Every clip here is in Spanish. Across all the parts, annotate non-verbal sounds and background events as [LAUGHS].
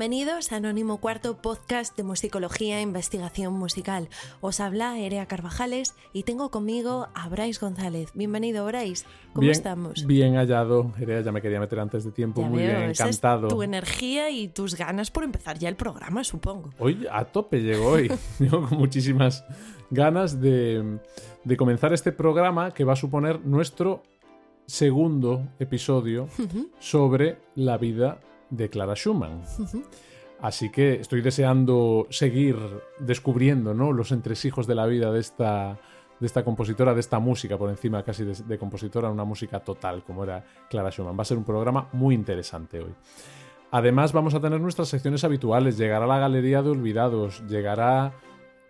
Bienvenidos a Anónimo Cuarto, podcast de musicología e investigación musical. Os habla Erea Carvajales y tengo conmigo a Bryce González. Bienvenido, Bryce. ¿Cómo bien, estamos? Bien hallado. Erea, ya me quería meter antes de tiempo. Ya Muy veo, bien, esa es encantado. tu energía y tus ganas por empezar ya el programa, supongo. Hoy a tope llegó hoy. [LAUGHS] [LAUGHS] Llego con muchísimas ganas de, de comenzar este programa que va a suponer nuestro segundo episodio sobre la vida de Clara Schumann. Así que estoy deseando seguir descubriendo ¿no? los entresijos de la vida de esta, de esta compositora, de esta música, por encima casi de, de compositora, una música total como era Clara Schumann. Va a ser un programa muy interesante hoy. Además vamos a tener nuestras secciones habituales, llegará la Galería de Olvidados, llegará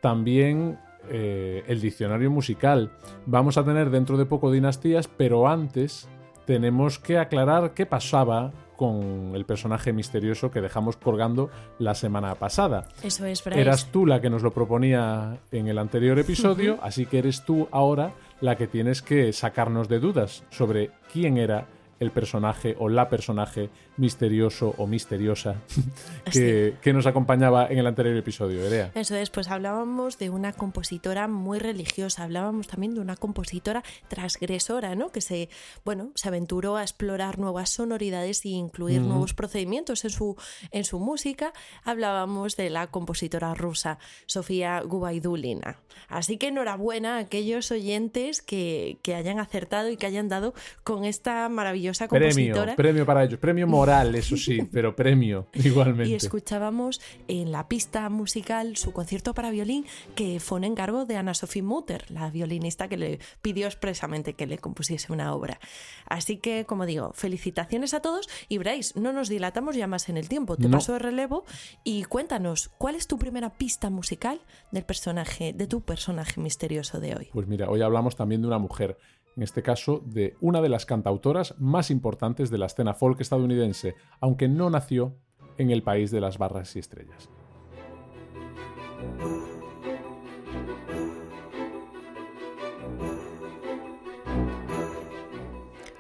también eh, el diccionario musical. Vamos a tener dentro de poco dinastías, pero antes tenemos que aclarar qué pasaba con el personaje misterioso que dejamos colgando la semana pasada. Eso es, Bryce. Eras tú la que nos lo proponía en el anterior episodio, así que eres tú ahora la que tienes que sacarnos de dudas sobre quién era el personaje o la personaje misterioso o misteriosa [LAUGHS] que, que nos acompañaba en el anterior episodio, Erea. Eso es, pues hablábamos de una compositora muy religiosa, hablábamos también de una compositora transgresora, ¿no? Que se, bueno, se aventuró a explorar nuevas sonoridades e incluir nuevos procedimientos en su, en su música. Hablábamos de la compositora rusa Sofía Gubaidulina. Así que enhorabuena a aquellos oyentes que, que hayan acertado y que hayan dado con esta maravillosa Premio, compositora. premio para ellos, premio moral, eso sí, [LAUGHS] pero premio igualmente. Y escuchábamos en la pista musical su concierto para violín que fue un encargo de Anna Sophie Mutter, la violinista que le pidió expresamente que le compusiese una obra. Así que, como digo, felicitaciones a todos y Bryce, no nos dilatamos ya más en el tiempo. Te No. paso de relevo y cuéntanos, ¿cuál es tu primera pista musical del personaje, de tu personaje misterioso de hoy? Pues mira, hoy hablamos también de una mujer, en este caso de una de las cantautoras más importantes de la escena folk estadounidense, aunque no nació en el país de las barras y estrellas.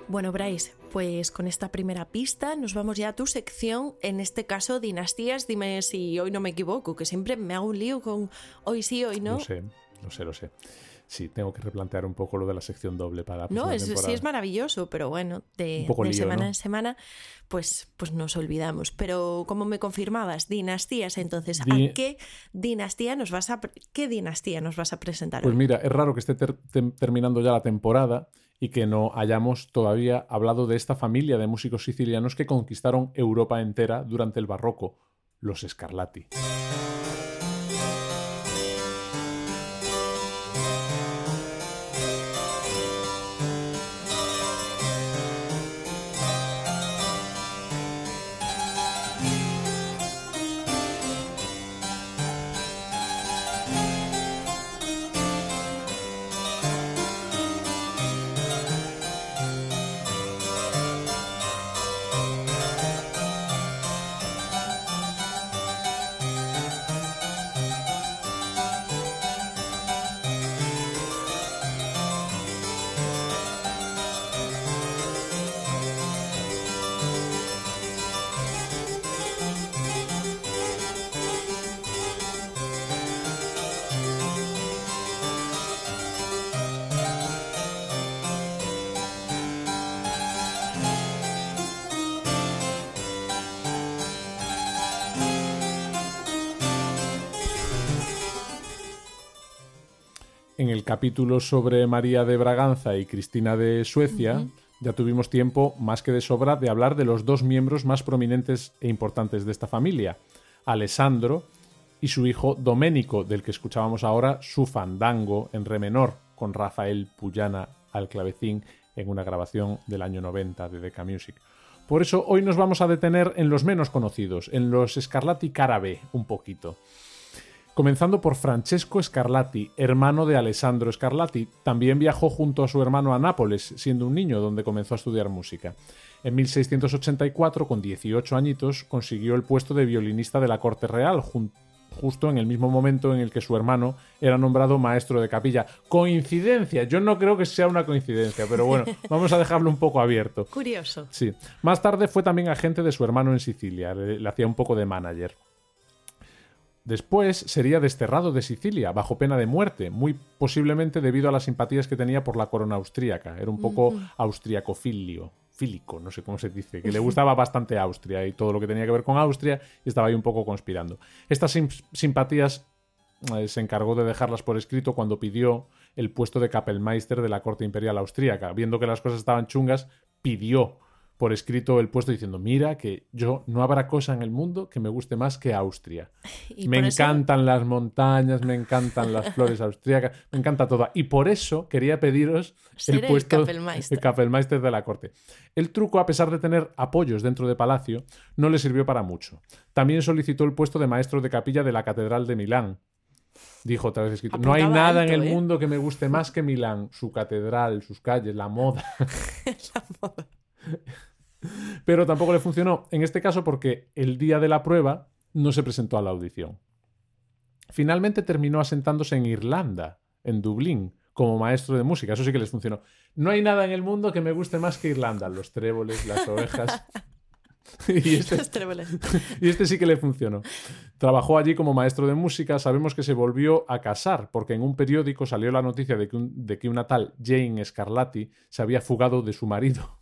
Bueno, Bryce, pues con esta primera pista nos vamos ya a tu sección, en este caso dinastías, dime si hoy no me equivoco, que siempre me hago un lío con hoy sí, hoy no. Lo sé, lo sé, lo sé. Sí, tengo que replantear un poco lo de la sección doble para la No, es, sí es maravilloso, pero bueno, de, lío, semana ¿no? en semana, pues, pues nos olvidamos. Pero como me confirmabas, dinastías, entonces, Di- ¿a qué dinastía nos vas a qué dinastía nos vas a presentar Pues hoy? mira, es raro que esté ter- terminando ya la temporada y que no hayamos todavía hablado de esta familia de músicos sicilianos que conquistaron Europa entera durante el barroco, los Scarlatti. En el capítulo sobre María de Braganza y Cristina de Suecia, ya tuvimos tiempo más que de sobra de hablar de los dos miembros más prominentes e importantes de esta familia, Alessandro y su hijo Doménico, del que escuchábamos ahora su fandango en re menor, con Rafael Puyana al clavecín en una grabación del año 90 de Decca Music. Por eso hoy nos vamos a detener en los menos conocidos, en los Scarlatti cara B, un poquito. Comenzando por Francesco Scarlatti, hermano de Alessandro Scarlatti. También viajó junto a su hermano a Nápoles, siendo un niño, donde comenzó a estudiar música. En 1684, con 18 añitos, consiguió el puesto de violinista de la corte real, justo en el mismo momento en el que su hermano era nombrado maestro de capilla. Coincidencia, yo no creo que sea una coincidencia, pero bueno, [LAUGHS] vamos a dejarlo un poco abierto. Curioso. Sí. Más tarde fue también agente de su hermano en Sicilia, le, le hacía un poco de manager. Después sería desterrado de Sicilia bajo pena de muerte, muy posiblemente debido a las simpatías que tenía por la corona austríaca. Era un poco austriacofilio, fílico, no sé cómo se dice, que le gustaba bastante Austria y todo lo que tenía que ver con Austria y estaba ahí un poco conspirando. Estas sim- simpatías eh, se encargó de dejarlas por escrito cuando pidió el puesto de Kapellmeister de la corte imperial austríaca. Viendo que las cosas estaban chungas, pidió por escrito el puesto diciendo, mira que yo no habrá cosa en el mundo que me guste más que Austria. [LAUGHS] Y me eso- encantan las montañas, me encantan las [LAUGHS] flores austríacas, me encanta todo. Y por eso quería pediros Ser el el puesto Kapellmeister. de Kapellmeister de la corte. El truco, a pesar de tener apoyos dentro de Palacio, no le sirvió para mucho. También solicitó el puesto de maestro de capilla de la Catedral de Milán. Dijo otra vez escrito, no hay nada alto, en el ¿eh? mundo que me guste más [LAUGHS] que Milán, su catedral, sus calles, la moda. [LAUGHS] Pero tampoco le funcionó, en este caso porque el día de la prueba no se presentó a la audición. Finalmente terminó asentándose en Irlanda, en Dublín, como maestro de música. Eso sí que les funcionó. No hay nada en el mundo que me guste más que Irlanda. Los tréboles, las ovejas. [LAUGHS] y, este, Los tréboles. [LAUGHS] y este sí que le funcionó. Trabajó allí como maestro de música. Sabemos que se volvió a casar porque en un periódico salió la noticia de que, un- de que una tal Jane Scarlatti se había fugado de su marido.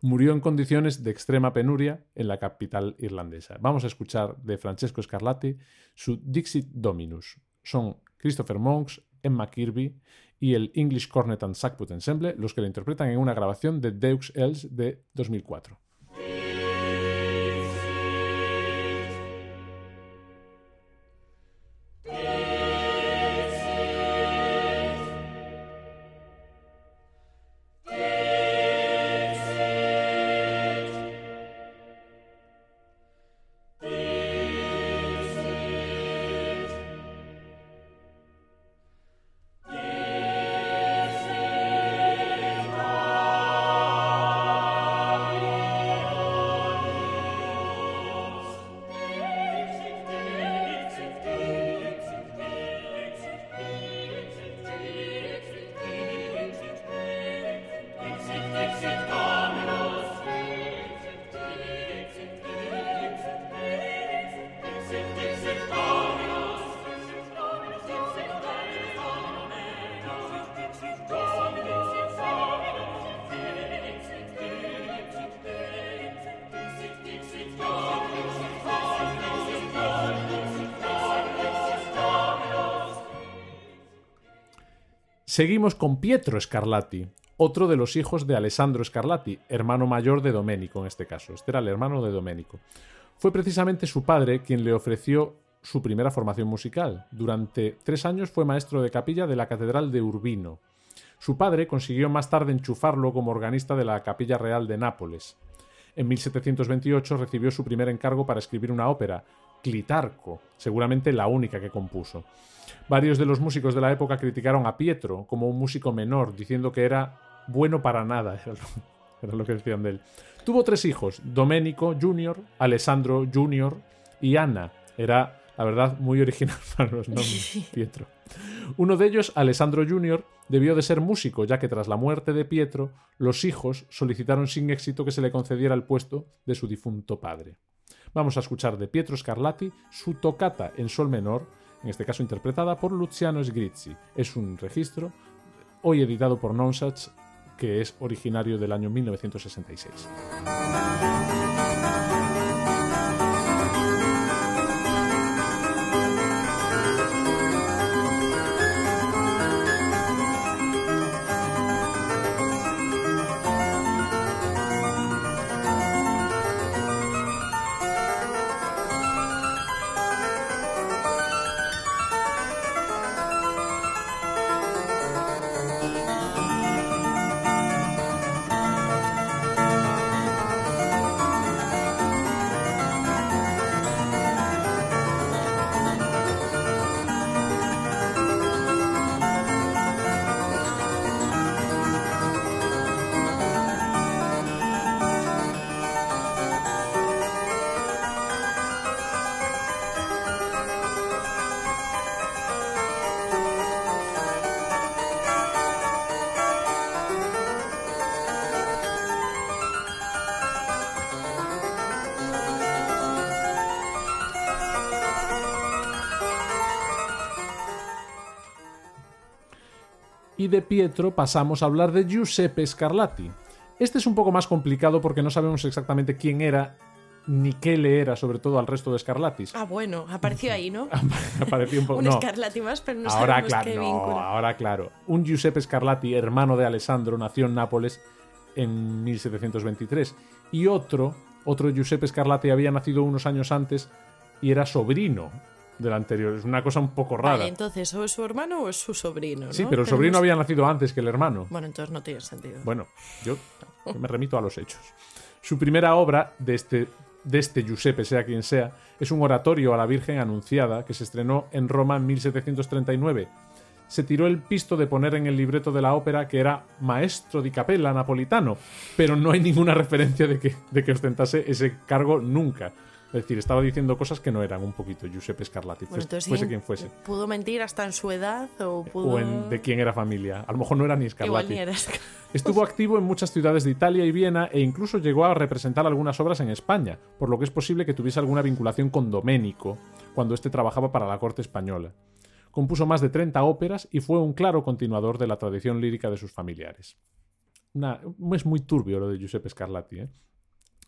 Murió en condiciones de extrema penuria en la capital irlandesa. Vamos a escuchar de Francesco Scarlatti su Dixit Dominus. Son Christopher Monks, Emma Kirby y el English Cornet and Sackbut Ensemble los que la interpretan en una grabación de Deux Els de 2004. Seguimos con Pietro Scarlatti, otro de los hijos de Alessandro Scarlatti, hermano mayor de Domenico en este caso. Este era el hermano de Domenico. Fue precisamente su padre quien le ofreció su primera formación musical. Durante tres años fue maestro de capilla de la Catedral de Urbino. Su padre consiguió más tarde enchufarlo como organista de la Capilla Real de Nápoles. En 1728 recibió su primer encargo para escribir una ópera, Clitarco, seguramente la única que compuso. Varios de los músicos de la época criticaron a Pietro como un músico menor, diciendo que era bueno para nada, [LAUGHS] era lo, era lo que decían de él. Tuvo tres hijos, Domenico Jr., Alessandro Jr. y Ana. Era, la verdad, muy original [LAUGHS] para los nombres, Pietro. Uno de ellos, Alessandro Jr., debió de ser músico, ya que tras la muerte de Pietro, los hijos solicitaron sin éxito que se le concediera el puesto de su difunto padre. Vamos a escuchar de Pietro Scarlatti su tocata en sol menor, en este caso interpretada por Luciano Sgrizzi. Es un registro hoy editado por Nonsatz, que es originario del año 1966. De Pietro pasamos a hablar de Giuseppe Scarlatti. Este es un poco más complicado porque no sabemos exactamente quién era ni qué le era, sobre todo al resto de Scarlatis. Ah, bueno, apareció ahí, ¿no? [LAUGHS] Apareció un poco. un no. Scarlatti más, pero no ahora, sabemos claro, qué no, vínculo. ahora claro. Un Giuseppe Scarlatti, hermano de Alessandro, nació en Nápoles en 1723. Y otro, otro Giuseppe Scarlatti había nacido unos años antes y era sobrino del anterior. Es una cosa un poco rara. Vale, entonces, o es su hermano o es su sobrino, ¿no? sí, pero el sobrino había nacido antes que el hermano. Bueno, entonces no tiene sentido. Bueno, yo me remito a los hechos. Su primera obra de este, de este Giuseppe, sea quien sea, es un oratorio a la Virgen Anunciada que se estrenó en Roma en 1739. Se tiró el pisto de poner en el libreto de la ópera que era maestro di capella napolitano, pero no hay ninguna referencia de que, de que ostentase ese cargo nunca. Es decir, estaba diciendo cosas que no eran un poquito Giuseppe Scarlatti, Bueno, fuese, entonces, fuese ¿quién- quien fuese. ¿Pudo mentir hasta en su edad o pudo...? O en de quién era familia. A lo mejor no era ni Scarlatti. Igual ni era Estuvo activo en muchas ciudades de Italia y Viena e incluso llegó a representar algunas obras en España, por lo que es posible que tuviese alguna vinculación con Doménico cuando éste trabajaba para la corte española. Compuso más de 30 óperas y fue un claro continuador de la tradición lírica de sus familiares. Una- es muy turbio lo de Giuseppe Scarlatti. ¿eh?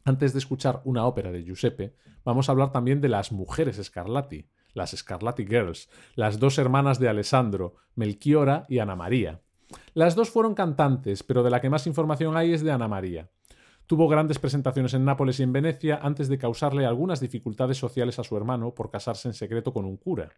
Antes de escuchar una ópera de Giuseppe, vamos a hablar también de las mujeres Scarlatti, las Scarlatti Girls, las dos hermanas de Alessandro, Melchiora y Ana María. Las dos fueron cantantes, pero de la que más información hay es de Ana María. Tuvo grandes presentaciones en Nápoles y en Venecia antes de causarle algunas dificultades sociales a su hermano por casarse en secreto con un cura.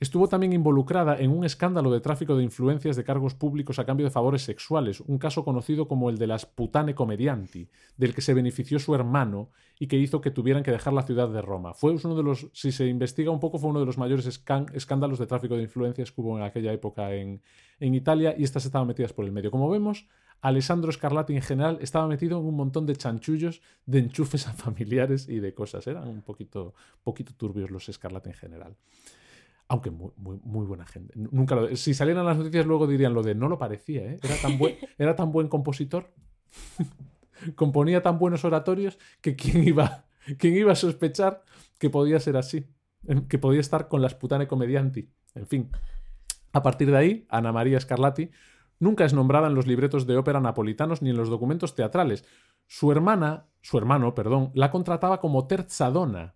Estuvo también involucrada en un escándalo de tráfico de influencias de cargos públicos a cambio de favores sexuales, un caso conocido como el de las putane comedianti, del que se benefició su hermano y que hizo que tuvieran que dejar la ciudad de Roma. Fue uno de los, si se investiga un poco, fue uno de los mayores escándalos de tráfico de influencias que hubo en aquella época en, en Italia y estas estaban metidas por el medio. Como vemos, Alessandro Scarlatti en general estaba metido en un montón de chanchullos, de enchufes a familiares y de cosas. Eran un poquito, poquito turbios los Scarlatti en general. Aunque muy, muy, muy buena gente. Nunca lo- si salieran las noticias luego dirían lo de no lo parecía, ¿eh? Era tan buen, [LAUGHS] era tan buen compositor. [LAUGHS] Componía tan buenos oratorios que quién iba, quién iba a sospechar que podía ser así. Que podía estar con las putane comedianti. En fin. A partir de ahí, Ana María Scarlatti nunca es nombrada en los libretos de ópera napolitanos ni en los documentos teatrales. Su hermana, su hermano, perdón, la contrataba como terza donna,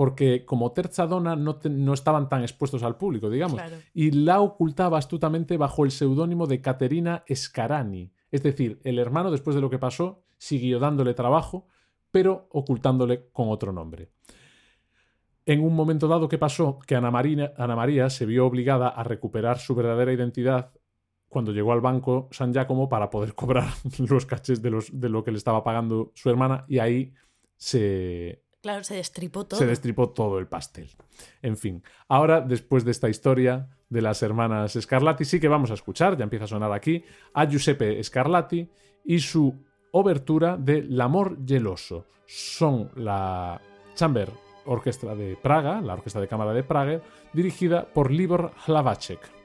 porque como terza donna no, te- no estaban tan expuestos al público, digamos, Claro. y la ocultaba astutamente bajo el seudónimo de Caterina Scarani. Es decir, el hermano, después de lo que pasó, siguió dándole trabajo, pero ocultándole con otro nombre. En un momento dado, ¿qué pasó? Que Ana, Marina- Ana María se vio obligada a recuperar su verdadera identidad cuando llegó al banco San Giacomo para poder cobrar [LAUGHS] los cachés de, los, de lo que le estaba pagando su hermana y ahí se, Claro, se destripó todo. se destripó todo el pastel. En fin, ahora, después de esta historia de las hermanas Scarlatti, sí que vamos a escuchar, ya empieza a sonar aquí, a Giuseppe Scarlatti y su obertura de L'amor geloso. Son la Chamber Orquestra de Praga, la Orquesta de Cámara de Praga, dirigida por Libor Hlavacek.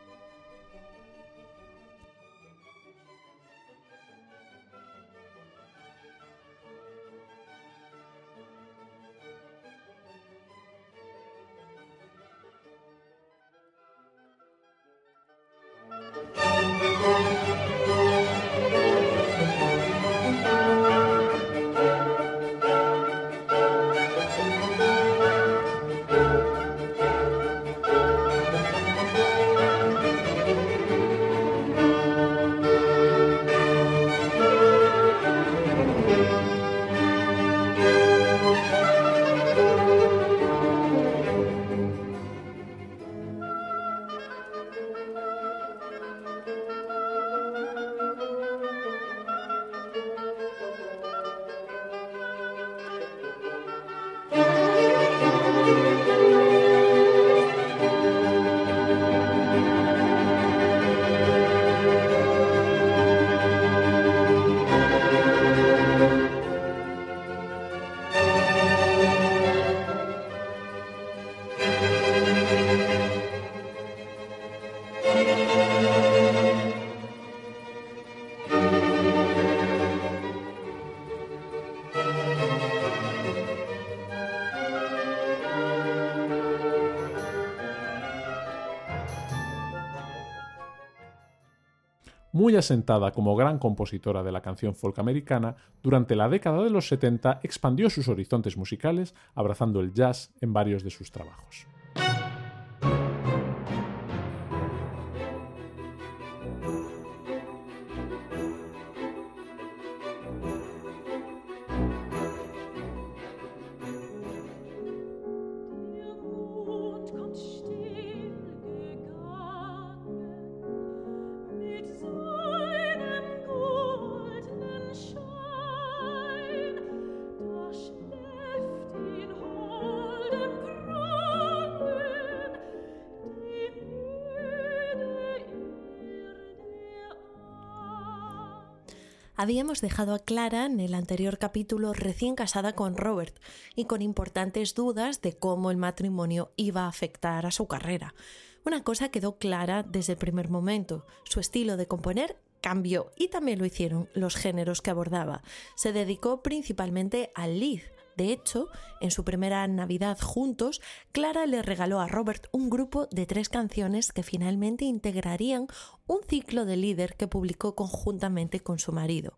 Muy asentada como gran compositora de la canción folk americana, durante la década de los 70 expandió sus horizontes musicales, abrazando el jazz en varios de sus trabajos. Habíamos dejado a Clara en el anterior capítulo recién casada con Robert y con importantes dudas de cómo el matrimonio iba a afectar a su carrera. Una cosa quedó clara desde el primer momento, su estilo de componer cambió y también lo hicieron los géneros que abordaba. Se dedicó principalmente al lead, de hecho, en su primera Navidad juntos, Clara le regaló a Robert un grupo de tres canciones que finalmente integrarían un ciclo de líder que publicó conjuntamente con su marido.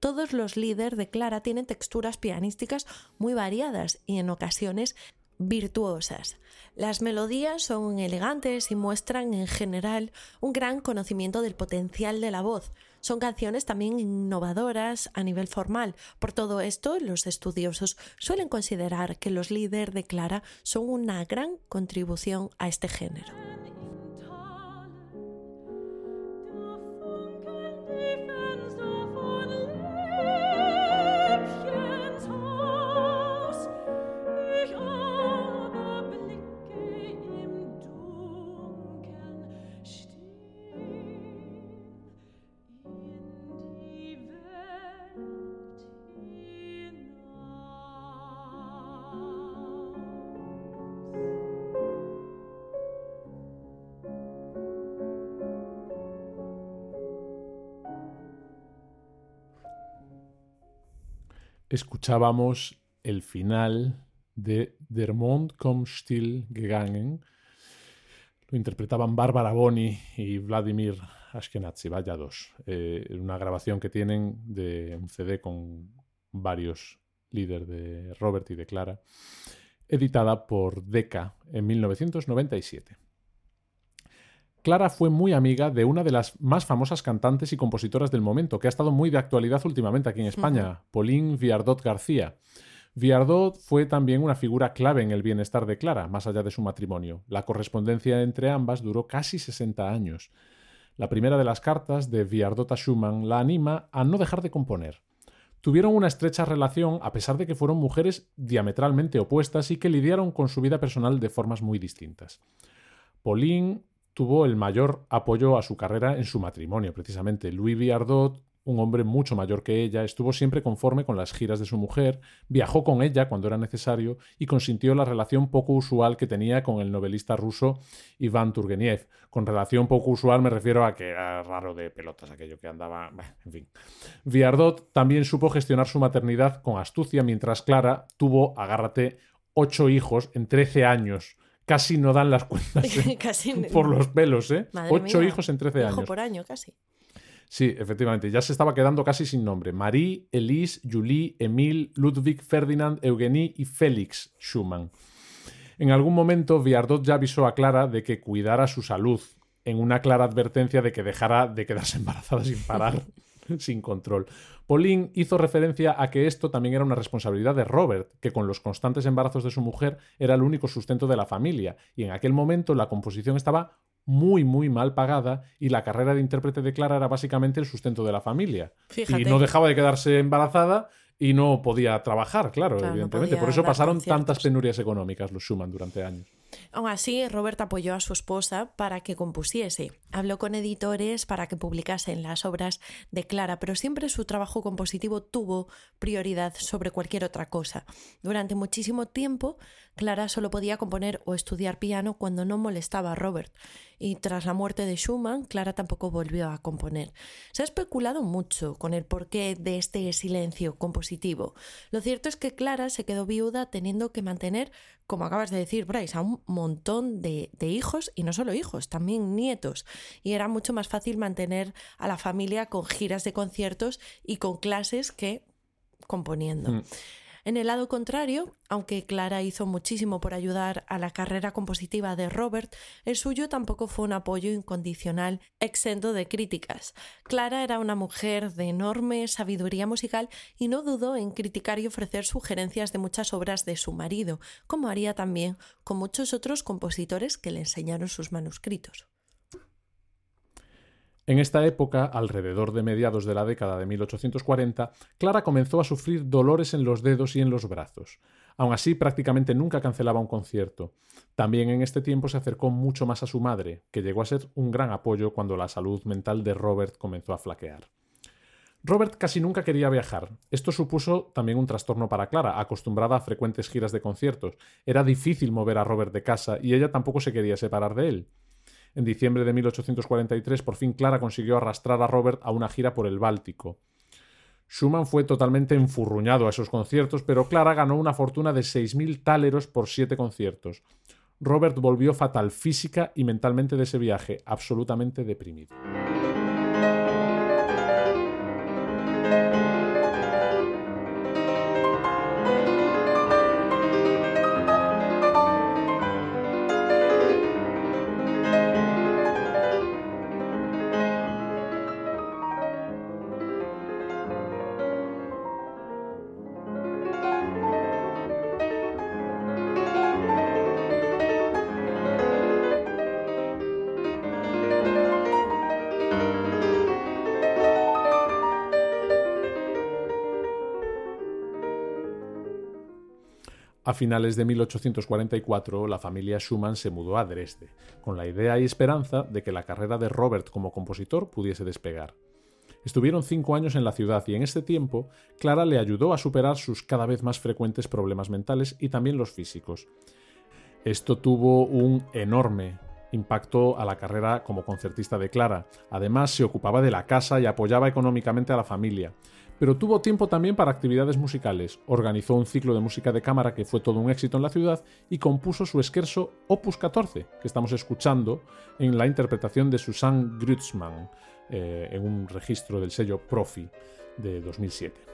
Todos los líderes de Clara tienen texturas pianísticas muy variadas y en ocasiones virtuosas. Las melodías son elegantes y muestran en general un gran conocimiento del potencial de la voz, son canciones también innovadoras a nivel formal. Por todo esto, los estudiosos suelen considerar que los líderes de Clara son una gran contribución a este género. Escuchábamos el final de Der Mond kommt still gegangen. Lo interpretaban Bárbara Boni y Vladimir Ashkenazi, vaya dos. Eh, una grabación que tienen de un CD con varios líderes de Robert y de Clara, editada por Decca en 1997. Clara fue muy amiga de una de las más famosas cantantes y compositoras del momento, que ha estado muy de actualidad últimamente aquí en España, Pauline Viardot García. Viardot fue también una figura clave en el bienestar de Clara, más allá de su matrimonio. La correspondencia entre ambas duró casi 60 años. La primera de las cartas de Viardot a Schumann la anima a no dejar de componer. Tuvieron una estrecha relación a pesar de que fueron mujeres diametralmente opuestas y que lidiaron con su vida personal de formas muy distintas. Pauline tuvo el mayor apoyo a su carrera en su matrimonio, precisamente. Louis Viardot, un hombre mucho mayor que ella, estuvo siempre conforme con las giras de su mujer, viajó con ella cuando era necesario y consintió la relación poco usual que tenía con el novelista ruso Iván Turgeniev. Con relación poco usual me refiero a que era raro de pelotas aquello que andaba... [LAUGHS] En fin. Viardot también supo gestionar su maternidad con astucia mientras Clara tuvo, agárrate, ocho hijos en trece años casi no dan las cuentas [LAUGHS] ¿eh? por los pelos, ¿eh? Ocho hijos en 13 años. por año, casi. Sí, efectivamente, ya se estaba quedando casi sin nombre. Marie, Elise, Julie, Emile, Ludwig, Ferdinand, Eugenie y Félix Schumann. En algún momento, Viardot ya avisó a Clara de que cuidara su salud, en una clara advertencia de que dejara de quedarse [LAUGHS] embarazada sin parar. [LAUGHS] sin control. Pauline hizo referencia a que esto también era una responsabilidad de Robert, que con los constantes embarazos de su mujer era el único sustento de la familia, y en aquel momento la composición estaba muy, muy mal pagada y la carrera de intérprete de Clara era básicamente el sustento de la familia. Y no dejaba de quedarse embarazada y no podía trabajar, claro, evidentemente. Por eso pasaron tantas penurias económicas los Schumann durante años. Aún así, Robert apoyó a su esposa para que compusiese. Habló con editores para que publicasen las obras de Clara, pero siempre su trabajo compositivo tuvo prioridad sobre cualquier otra cosa. Durante muchísimo tiempo, Clara solo podía componer o estudiar piano cuando no molestaba a Robert. y tras la muerte de Schumann, Clara tampoco volvió a componer. Se ha especulado mucho con el porqué de este silencio compositivo. Lo cierto es que Clara se quedó viuda teniendo que mantener, como acabas de decir, Bryce, a un montón de, hijos y no solo hijos, también nietos. Y era mucho más fácil mantener a la familia con giras de conciertos y con clases que componiendo. Mm. En el lado contrario, aunque Clara hizo muchísimo por ayudar a la carrera compositiva de Robert, el suyo tampoco fue un apoyo incondicional exento de críticas. Clara era una mujer de enorme sabiduría musical y no dudó en criticar y ofrecer sugerencias de muchas obras de su marido, como haría también con muchos otros compositores que le enseñaron sus manuscritos. En esta época, alrededor de mediados de la década de 1840, Clara comenzó a sufrir dolores en los dedos y en los brazos. Aun así, prácticamente nunca cancelaba un concierto. También en este tiempo se acercó mucho más a su madre, que llegó a ser un gran apoyo cuando la salud mental de Robert comenzó a flaquear. Robert casi nunca quería viajar. Esto supuso también un trastorno para Clara, acostumbrada a frecuentes giras de conciertos. Era difícil mover a Robert de casa y ella tampoco se quería separar de él. En diciembre de 1843, por fin Clara consiguió arrastrar a Robert a una gira por el Báltico. Schumann fue totalmente enfurruñado a esos conciertos, pero Clara ganó una fortuna de 6.000 táleros por siete conciertos. Robert volvió fatal física y mentalmente de ese viaje, absolutamente deprimido. A finales de 1844, la familia Schumann se mudó a Dresde, con la idea y esperanza de que la carrera de Robert como compositor pudiese despegar. Estuvieron cinco años en la ciudad y en este tiempo Clara le ayudó a superar sus cada vez más frecuentes problemas mentales y también los físicos. Esto tuvo un enorme impacto a la carrera como concertista de Clara. Además, se ocupaba de la casa y apoyaba económicamente a la familia pero tuvo tiempo también para actividades musicales. Organizó un ciclo de música de cámara que fue todo un éxito en la ciudad y compuso su esquerzo Opus 14, que estamos escuchando en la interpretación de Susanne Grützmann, eh, en un registro del sello Profi de 2007.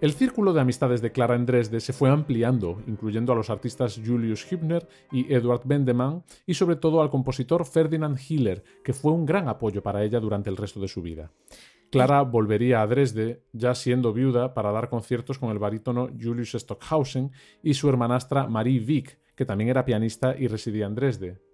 El círculo de amistades de Clara en Dresde se fue ampliando, incluyendo a los artistas Julius Hübner y Eduard Bendemann, y sobre todo al compositor Ferdinand Hiller, que fue un gran apoyo para ella durante el resto de su vida. Clara volvería a Dresde, ya siendo viuda, para dar conciertos con el barítono Julius Stockhausen y su hermanastra Marie Wieck, que también era pianista y residía en Dresde.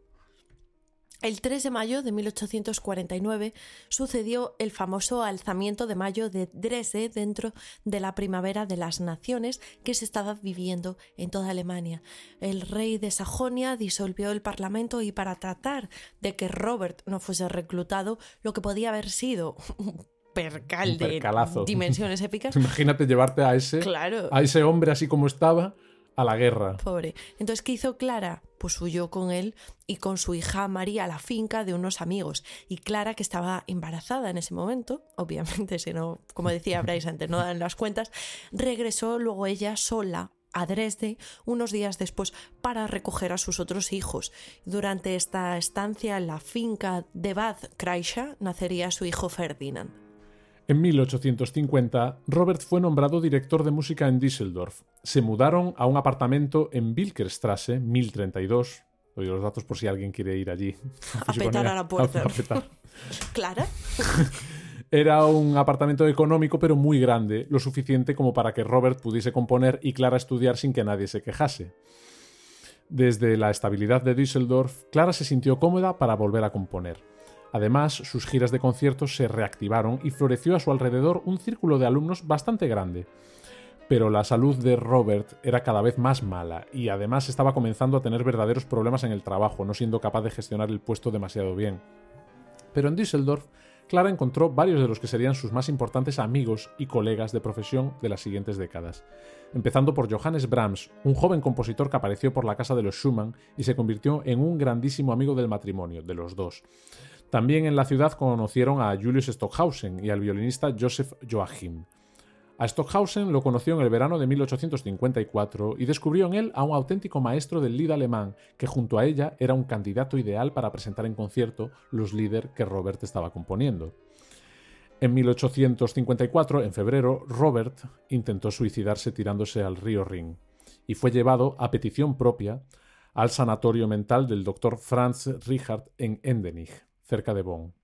El 3 de mayo de 1849 sucedió el famoso alzamiento de mayo de Dresde dentro de la primavera de las naciones que se estaba viviendo en toda Alemania. El rey de Sajonia disolvió el parlamento y para tratar de que Robert no fuese reclutado, lo que podía haber sido [LAUGHS] percal de dimensiones épicas. [LAUGHS] Imagínate llevarte a ese, a ese hombre así como estaba a la guerra. Pobre. Entonces, ¿qué hizo Clara? Pues huyó con él y con su hija María a la finca de unos amigos. Y Clara, que estaba embarazada en ese momento, obviamente, [LAUGHS] si no, como decía Bryce antes, no dan las cuentas, regresó luego ella sola a Dresde unos días después para recoger a sus otros hijos. Durante esta estancia en la finca de Bad Kreischa nacería su hijo Ferdinand. En 1850, Robert fue nombrado director de música en Düsseldorf. Se mudaron a un apartamento en Wilkerstrasse, 1032. Doy los datos por si alguien quiere ir allí. [LAUGHS] A petar a la puerta. [LAUGHS] ¿Clara? [LAUGHS] Era un apartamento económico pero muy grande, lo suficiente como para que Robert pudiese componer y Clara estudiar sin que nadie se quejase. Desde la estabilidad de Düsseldorf, Clara se sintió cómoda para volver a componer. Además, sus giras de conciertos se reactivaron y floreció a su alrededor un círculo de alumnos bastante grande. Pero la salud de Robert era cada vez más mala y además estaba comenzando a tener verdaderos problemas en el trabajo, no siendo capaz de gestionar el puesto demasiado bien. Pero en Düsseldorf, Clara encontró varios de los que serían sus más importantes amigos y colegas de profesión de las siguientes décadas, empezando por Johannes Brahms, un joven compositor que apareció por la casa de los Schumann y se convirtió en un grandísimo amigo del matrimonio, de los dos. También en la ciudad conocieron a Julius Stockhausen y al violinista Joseph Joachim. A Stockhausen lo conoció en el verano de 1854 y descubrió en él a un auténtico maestro del lied alemán, que junto a ella era un candidato ideal para presentar en concierto los líder que Robert estaba componiendo. En 1854, en febrero, Robert intentó suicidarse tirándose al río Rin y fue llevado, a petición propia, al sanatorio mental del doctor Franz Richard en Endenich, cerca de Bonn.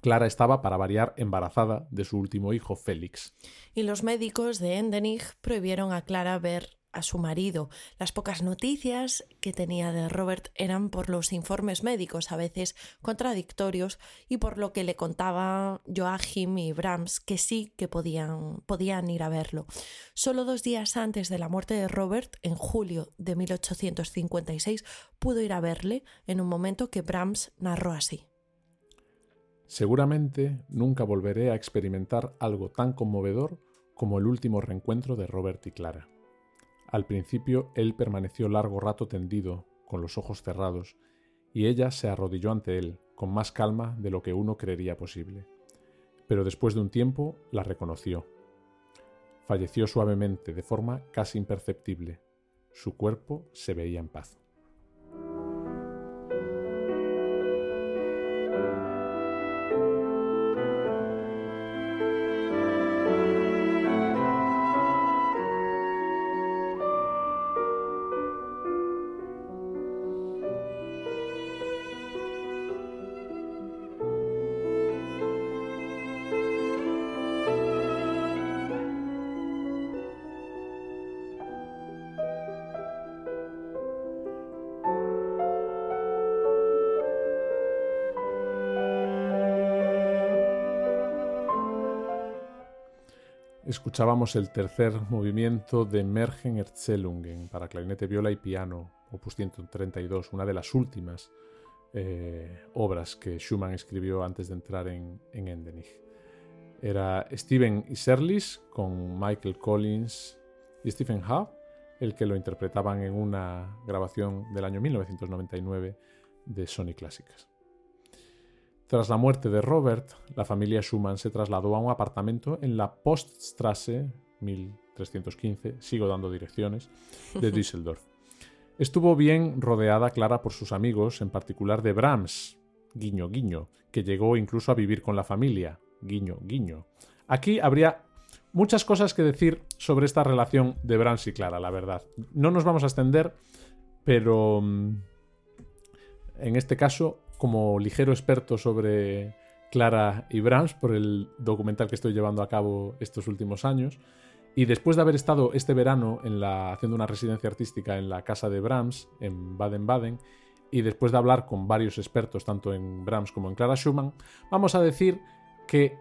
Clara estaba, para variar, embarazada de su último hijo, Félix. Y los médicos de Endenich prohibieron a Clara ver a su marido. Las pocas noticias que tenía de Robert eran por los informes médicos, a veces contradictorios, y por lo que le contaba Joachim y Brahms, que sí que podían, podían ir a verlo. Solo dos días antes de la muerte de Robert, en julio de 1856, pudo ir a verle en un momento que Brahms narró así. Seguramente nunca volveré a experimentar algo tan conmovedor como el último reencuentro de Robert y Clara. Al principio él permaneció largo rato tendido, con los ojos cerrados, y ella se arrodilló ante él, con más calma de lo que uno creería posible. Pero después de un tiempo la reconoció. Falleció suavemente, de forma casi imperceptible. Su cuerpo se veía en paz. Escuchábamos el tercer movimiento de Mergen Erzählungen para clarinete, viola y piano, opus 132, una de las últimas eh, obras que Schumann escribió antes de entrar en, en Endenich. Era Steven Iserlis con Michael Collins y Stephen Howe, el que lo interpretaban en una grabación del año 1999 de Sony Clásicas. Tras la muerte de Robert, la familia Schumann se trasladó a un apartamento en la Poststrasse 1315, sigo dando direcciones, de [LAUGHS] Düsseldorf. Estuvo bien rodeada Clara por sus amigos, en particular de Brahms, guiño guiño, que llegó incluso a vivir con la familia, guiño guiño. Aquí habría muchas cosas que decir sobre esta relación de Brahms y Clara, la verdad. No nos vamos a extender, pero mm, en este caso como ligero experto sobre Clara y Brahms por el documental que estoy llevando a cabo estos últimos años. Y después de haber estado este verano haciendo una residencia artística en la casa de Brahms, en Baden-Baden, y después de hablar con varios expertos, tanto en Brahms como en Clara Schumann, vamos a decir que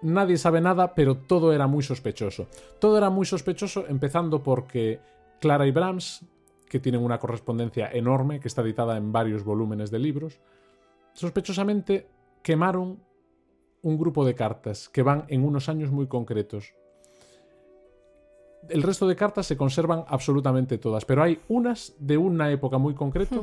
nadie sabe nada, pero todo era muy sospechoso. Todo era muy sospechoso, empezando porque Clara y Brahms, que tienen una correspondencia enorme, que está editada en varios volúmenes de libros, sospechosamente quemaron un grupo de cartas que van en unos años muy concretos. El resto de cartas se conservan absolutamente todas, pero hay unas de una época muy concreta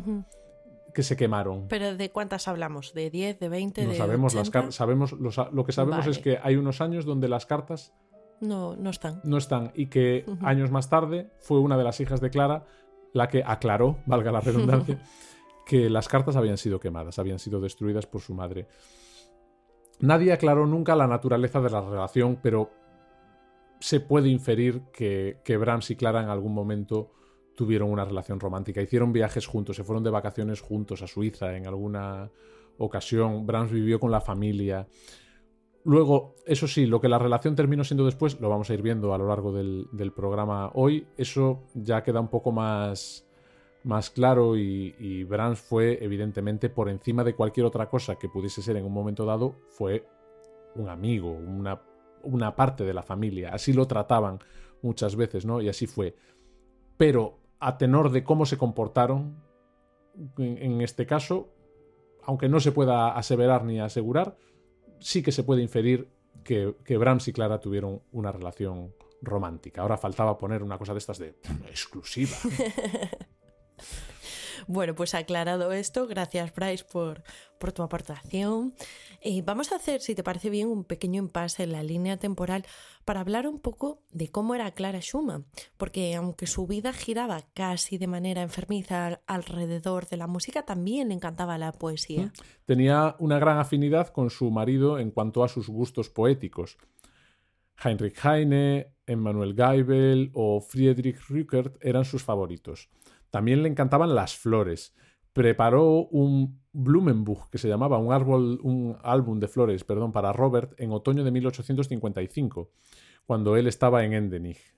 que se quemaron. ¿Pero de cuántas hablamos? ¿De 10, de 20, no de sabemos Las sabemos lo que sabemos es que hay unos años donde las cartas no, no están. No están y que años más tarde fue una de las hijas de Clara la que aclaró, valga la redundancia, [LAUGHS] que las cartas habían sido quemadas, habían sido destruidas por su madre. Nadie aclaró nunca la naturaleza de la relación, pero se puede inferir que, que Brahms y Clara en algún momento tuvieron una relación romántica. Hicieron viajes juntos, se fueron de vacaciones juntos a Suiza en alguna ocasión. Brahms vivió con la familia. Luego, eso sí, lo que la relación terminó siendo después, lo vamos a ir viendo a lo largo del, del programa hoy, eso ya queda un poco más, más claro y, y, fue evidentemente por encima de cualquier otra cosa que pudiese ser en un momento dado, fue un amigo, una, parte de la familia. Así lo trataban muchas veces, ¿no? Y así fue. Pero a tenor de cómo se comportaron, en, este caso, aunque no se pueda aseverar ni asegurar, sí que se puede inferir que, que y Clara tuvieron una relación romántica. Ahora faltaba poner una cosa de estas de exclusiva. [LAUGHS] Bueno, pues aclarado esto, gracias Bryce por, tu aportación. Eh, vamos a hacer, si te parece bien, un pequeño impasse en la línea temporal para hablar un poco de cómo era Clara Schumann, porque aunque su vida giraba casi de manera enfermiza alrededor de la música, también le encantaba la poesía. Tenía una gran afinidad con su marido en cuanto a sus gustos poéticos. Heinrich Heine, Emmanuel Geibel o Friedrich Rückert eran sus favoritos. También le encantaban las flores. Preparó un Blumenbuch, que se llamaba un, árbol, un álbum de flores perdón, para Robert en otoño de 1855, cuando él estaba en Endenich.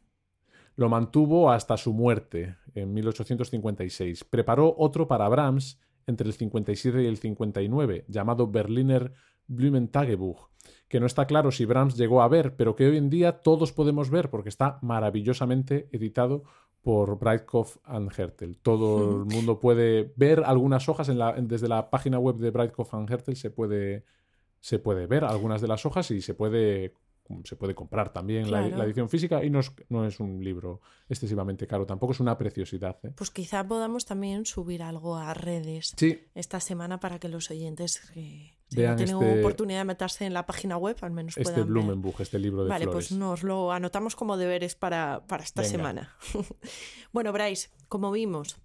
Lo mantuvo hasta su muerte en 1856. Preparó otro para Brahms entre el 57 y el 59, llamado Berliner Blumentagebuch, que no está claro si Brahms llegó a ver, pero que hoy en día todos podemos ver porque está maravillosamente editado por Breitkopf and Hertel. Todo [LAUGHS] el mundo puede ver algunas hojas en la, desde la página web de Breitkopf and Hertel se puede, se puede ver algunas de las hojas y se puede se puede comprar también la, edición física y no es, no es, un libro excesivamente caro, tampoco es una preciosidad. ¿eh? Pues quizá podamos también subir algo a redes esta semana para que los oyentes que tienen este oportunidad de meterse en la página web al menos este puedan Blumenbuch, este libro de Vale, pues nos lo anotamos como deberes para, para esta semana. [LAUGHS] bueno, Bryce, como vimos,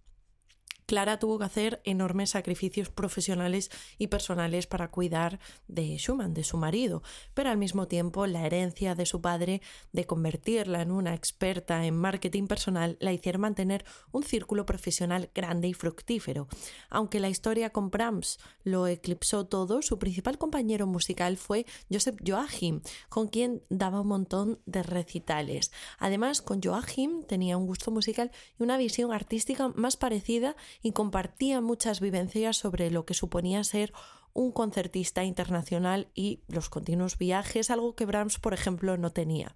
Clara tuvo que hacer enormes sacrificios profesionales y personales para cuidar de Schumann, de su marido, pero al mismo tiempo la herencia de su padre de convertirla en una experta en marketing personal la hicieron mantener un círculo profesional grande y fructífero. Aunque la historia con Brahms lo eclipsó todo, su principal compañero musical fue Joseph Joachim, con quien daba un montón de recitales. Además, con Joachim tenía un gusto musical y una visión artística más parecida y compartía muchas vivencias sobre lo que suponía ser un concertista internacional y los continuos viajes, algo que Brahms, por ejemplo, no tenía.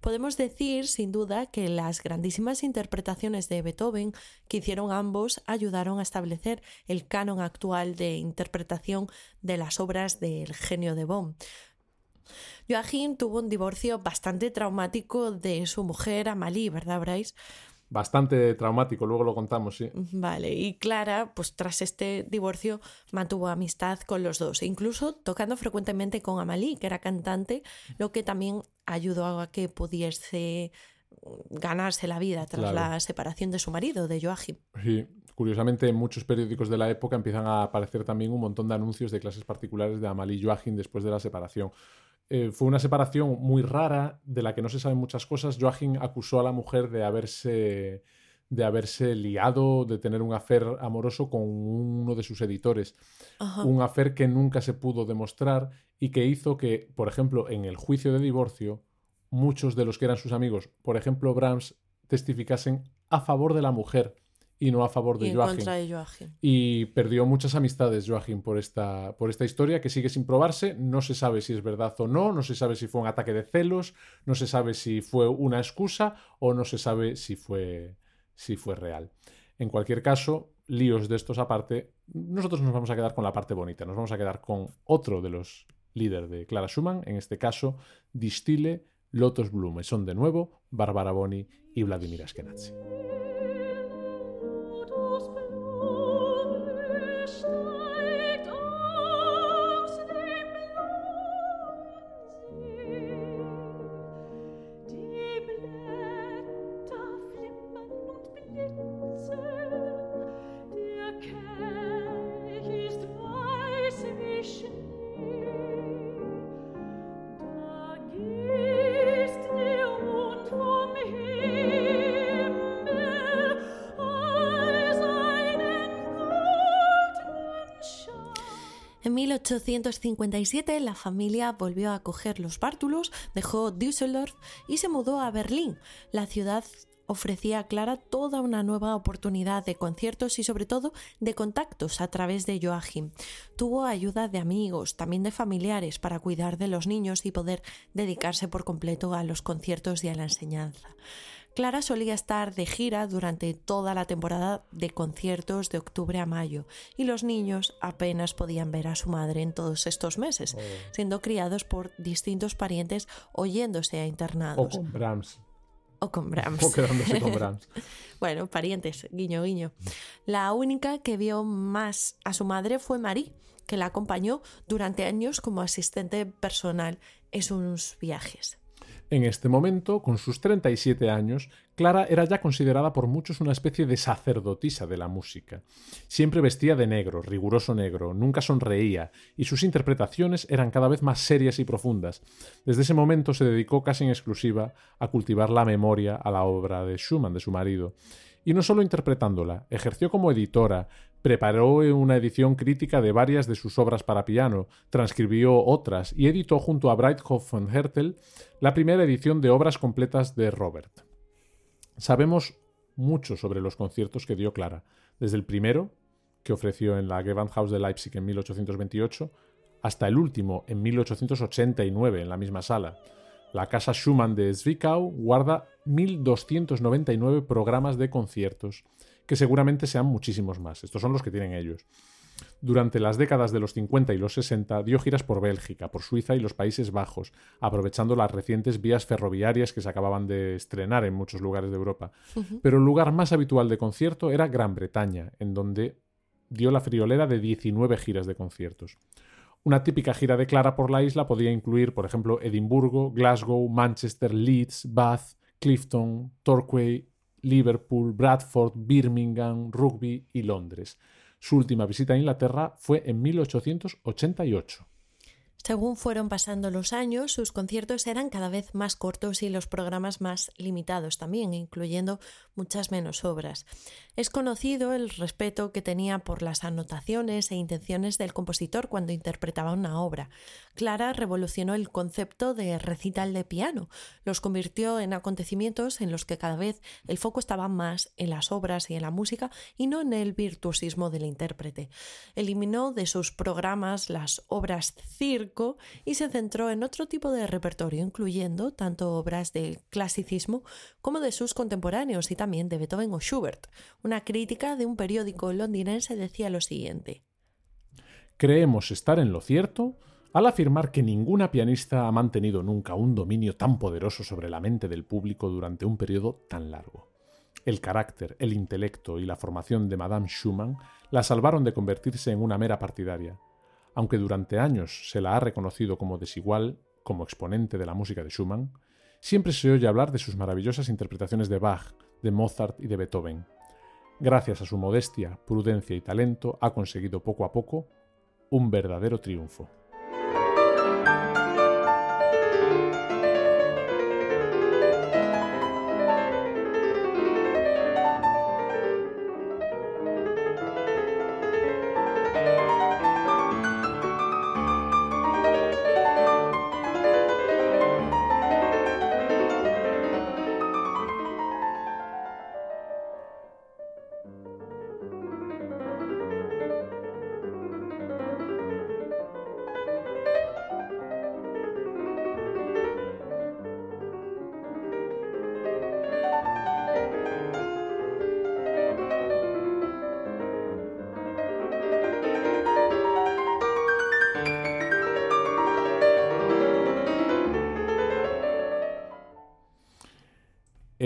Podemos decir, sin duda, que las grandísimas interpretaciones de Beethoven que hicieron ambos ayudaron a establecer el canon actual de interpretación de las obras del genio de Bonn. Joachim tuvo un divorcio bastante traumático de su mujer Amalie, ¿verdad, Bryce? Bastante traumático, luego lo contamos, sí. Vale, y Clara, pues tras este divorcio, mantuvo amistad con los dos, incluso tocando frecuentemente con Amalí, que era cantante, lo que también ayudó a que pudiese ganarse la vida tras la separación de su marido, de Joachim. Sí, curiosamente en muchos periódicos de la época empiezan a aparecer también un montón de anuncios de clases particulares de Amalí y Joachim después de la separación. Eh, fue una separación muy rara, de la que no se saben muchas cosas. Joachim acusó a la mujer de haberse, de haberse liado, de tener un afer amoroso con uno de sus editores. Un afer que nunca se pudo demostrar y que hizo que, por ejemplo, en el juicio de divorcio, muchos de los que eran sus amigos, por ejemplo, Brahms, testificasen a favor de la mujer y no a favor de, Joachim. Y perdió muchas amistades Joachim por esta, por esta historia que sigue sin probarse. No se sabe si es verdad o no, no se sabe si fue un ataque de celos, no se sabe si fue una excusa o no se sabe si fue, si fue real. En cualquier caso, líos de estos aparte, nosotros nos vamos a quedar con la parte bonita, nos vamos a quedar con otro de los líderes de Clara Schumann, en este caso, Distile, Lotus Blume. Son de nuevo Barbara Boni y Vladimir Askenazi. 1857 la familia volvió a coger los bártulos, dejó Düsseldorf y se mudó a Berlín, la ciudad ofrecía a Clara toda una nueva oportunidad de conciertos y sobre todo de contactos a través de Joachim. Tuvo ayuda de amigos, también de familiares para cuidar de los niños y poder dedicarse por completo a los conciertos y a la enseñanza. Clara solía estar de gira durante toda la temporada de conciertos de octubre a mayo y los niños apenas podían ver a su madre en todos estos meses, oh. siendo criados por distintos parientes oyéndose a internados. O con Brahms. O con Brahms. [LAUGHS] O quedándose con Brahms. [LAUGHS] bueno, parientes, guiño, guiño. La única que vio más a su madre fue Marie, que la acompañó durante años como asistente personal en sus viajes. En este momento, con sus 37 años, Clara era ya considerada por muchos una especie de sacerdotisa de la música. Siempre vestía de negro, riguroso negro, nunca sonreía, y sus interpretaciones eran cada vez más serias y profundas. Desde ese momento se dedicó casi en exclusiva a cultivar la memoria a la obra de Schumann, de su marido. Y no solo interpretándola, ejerció como editora, Preparó una edición crítica de varias de sus obras para piano, transcribió otras y editó junto a Breithoff von Hertel la primera edición de obras completas de Robert. Sabemos mucho sobre los conciertos que dio Clara, desde el primero, que ofreció en la Gewandhaus de Leipzig en 1828, hasta el último en 1889 en la misma sala. La Casa Schumann de Zwickau guarda 1.299 programas de conciertos que seguramente sean muchísimos más. Estos son los que tienen ellos. Durante las décadas de los 50 y los 60 dio giras por Bélgica, por Suiza y los Países Bajos, aprovechando las recientes vías ferroviarias que se acababan de estrenar en muchos lugares de Europa. Pero el lugar más habitual de concierto era Gran Bretaña, en donde dio la friolera de 19 giras de conciertos. Una típica gira de Clara por la isla podía incluir, por ejemplo, Edimburgo, Glasgow, Manchester, Leeds, Bath, Clifton, Torquay, Liverpool, Bradford, Birmingham, Rugby y Londres. Su última visita a Inglaterra fue en 1888. Según fueron pasando los años, sus conciertos eran cada vez más cortos y los programas más limitados también, incluyendo muchas menos obras. Es conocido el respeto que tenía por las anotaciones e intenciones del compositor cuando interpretaba una obra. Clara revolucionó el concepto de recital de piano, los convirtió en acontecimientos en los que cada vez el foco estaba más en las obras y en la música y no en el virtuosismo del intérprete. Eliminó de sus programas las obras circo y se centró en otro tipo de repertorio, incluyendo tanto obras de clasicismo como de sus contemporáneos y también de Beethoven o Schubert. Una crítica de un periódico londinense decía lo siguiente. Creemos estar en lo cierto al afirmar que ninguna pianista ha mantenido nunca un dominio tan poderoso sobre la mente del público durante un periodo tan largo. El carácter, el intelecto y la formación de Madame Schumann la salvaron de convertirse en una mera partidaria. Aunque durante años se la ha reconocido como desigual, como exponente de la música de Schumann, siempre se oye hablar de sus maravillosas interpretaciones de Bach, de Mozart y de Beethoven. Gracias a su modestia, prudencia y talento ha conseguido poco a poco un verdadero triunfo.